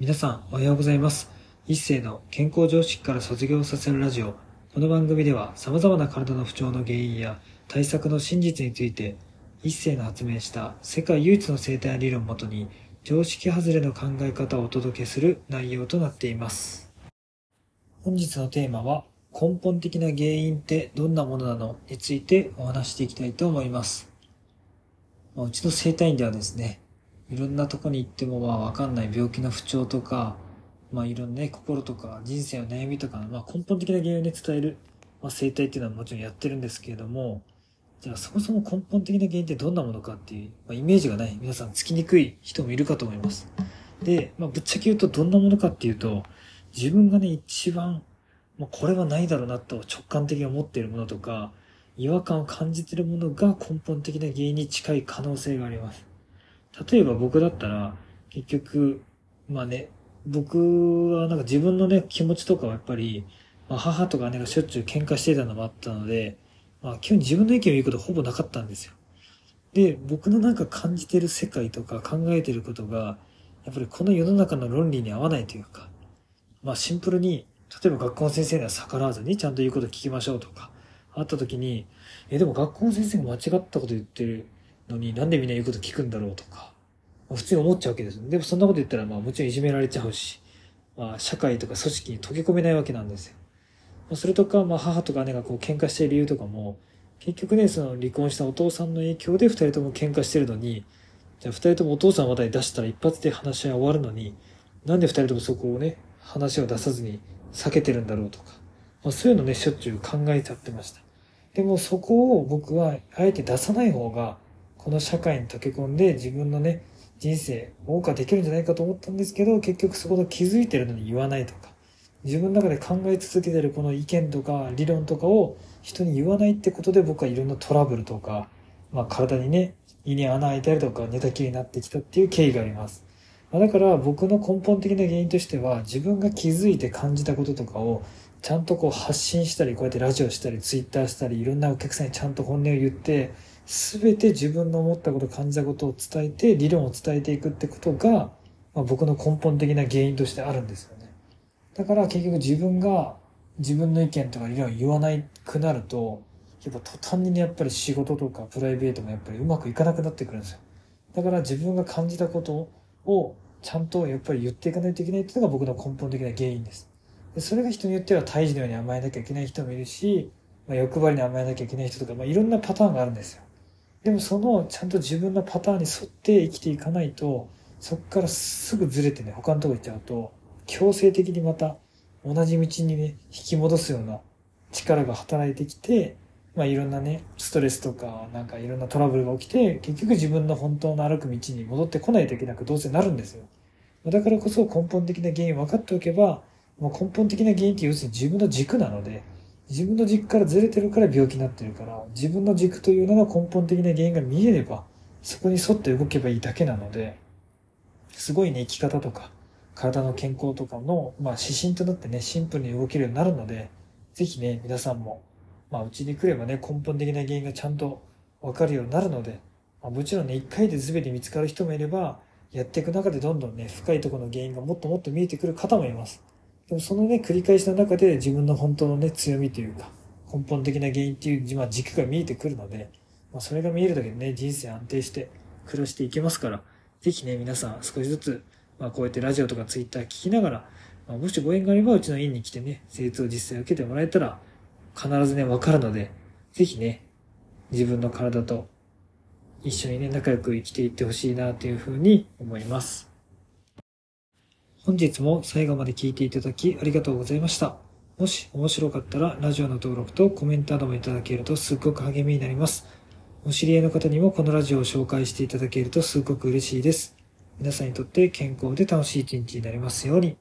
皆さんおはようございます。一世の健康常識から卒業させるラジオ。この番組では様々な体の不調の原因や対策の真実について、一世の発明した世界唯一の生態理論をもとに、常識外れの考え方をお届けする内容となっています。本日のテーマは、根本的な原因ってどんなものなの？についてお話していきたいと思います。うちの生体院ではですね、いろんなとこに行ってもまあわかんない病気の不調とか、まあいろんなね、心とか人生の悩みとか、まあ根本的な原因をね、伝える、まあ生態っていうのはもちろんやってるんですけれども、じゃあそもそも根本的な原因ってどんなものかっていう、まあ、イメージがない、皆さんつきにくい人もいるかと思います。で、まあぶっちゃけ言うとどんなものかっていうと、自分がね、一番、まあこれはないだろうなと直感的に思っているものとか、違和感を感じているものが根本的な原因に近い可能性があります。例えば僕だったら、結局、まあね、僕はなんか自分のね、気持ちとかはやっぱり、まあ、母とか姉がしょっちゅう喧嘩してたのもあったので、まあ基本自分の意見を言うことほぼなかったんですよ。で、僕のなんか感じてる世界とか考えてることが、やっぱりこの世の中の論理に合わないというか、まあシンプルに、例えば学校の先生には逆らわずにちゃんと言うこと聞きましょうとか、あった時に、え、でも学校の先生が間違ったこと言ってるのになんでみんな言うこと聞くんだろうとか、ま普通に思っちゃうわけです。でもそんなこと言ったらまあもちろんいじめられちゃうし、まあ社会とか組織に溶け込めないわけなんですよ。まそれとか、まあ母とか姉がこう喧嘩している理由とかも、結局ね、その離婚したお父さんの影響で二人とも喧嘩してるのに、じゃあ二人ともお父さん話題出したら一発で話し合い終わるのに、なんで二人ともそこをね、話を出さずに避けてるんだろうとか、まあ、そういうのね、しょっちゅう考えちゃってました。でもそこを僕はあえて出さない方が、この社会に溶け込んで自分のね、人生謳歌できるんじゃないかと思ったんですけど、結局そこで気づいてるのに言わないとか、自分の中で考え続けてるこの意見とか理論とかを人に言わないってことで僕はいろんなトラブルとか、まあ体にね、胃に穴開いたりとか寝たきりになってきたっていう経緯があります。まあだから僕の根本的な原因としては自分が気づいて感じたこととかをちゃんとこう発信したりこうやってラジオしたりツイッターしたりいろんなお客さんにちゃんと本音を言って全て自分の思ったこと感じたことを伝えて理論を伝えていくってことが、まあ、僕の根本的な原因としてあるんですよね。だから結局自分が自分の意見とか理論を言わないくなるとやっぱ途端にねやっぱり仕事とかプライベートもやっぱりうまくいかなくなってくるんですよ。だから自分が感じたことをちゃんとやっぱり言っていかないといけないっていうのが僕の根本的な原因です。でそれが人によっては胎児のように甘えなきゃいけない人もいるし、まあ、欲張りに甘えなきゃいけない人とか、まあ、いろんなパターンがあるんですよ。でもそのちゃんと自分のパターンに沿って生きていかないと、そこからすぐずれてね、他のとこ行っちゃうと、強制的にまた同じ道にね、引き戻すような力が働いてきて、まあいろんなね、ストレスとか、なんかいろんなトラブルが起きて、結局自分の本当の歩く道に戻ってこないといけなくどうせなるんですよ。だからこそ根本的な原因分かっておけば、まあ、根本的な原因って要するに自分の軸なので、自分の軸からずれてるから病気になってるから、自分の軸というのが根本的な原因が見えれば、そこに沿って動けばいいだけなので、すごいね、生き方とか、体の健康とかの、まあ、指針となってね、シンプルに動けるようになるので、ぜひね、皆さんも、まあ、うちに来ればね、根本的な原因がちゃんとわかるようになるので、まあ、もちろんね、一回で全て見つかる人もいれば、やっていく中でどんどんね、深いところの原因がもっともっと見えてくる方もいます。でもそのね、繰り返しの中で自分の本当のね、強みというか、根本的な原因っていう、まあ、軸が見えてくるので、まあ、それが見えるだけでね、人生安定して暮らしていけますから、ぜひね、皆さん少しずつ、まあ、こうやってラジオとかツイッター聞きながら、まあ、もしご縁があれば、うちの院に来てね、精通実践を受けてもらえたら、必ずね、わかるので、ぜひね、自分の体と一緒にね、仲良く生きていってほしいなというふうに思います。本日も最後まで聞いていただきありがとうございました。もし面白かったらラジオの登録とコメントなどもいただけるとすっごく励みになります。お知り合いの方にもこのラジオを紹介していただけるとすっごく嬉しいです。皆さんにとって健康で楽しい一日になりますように。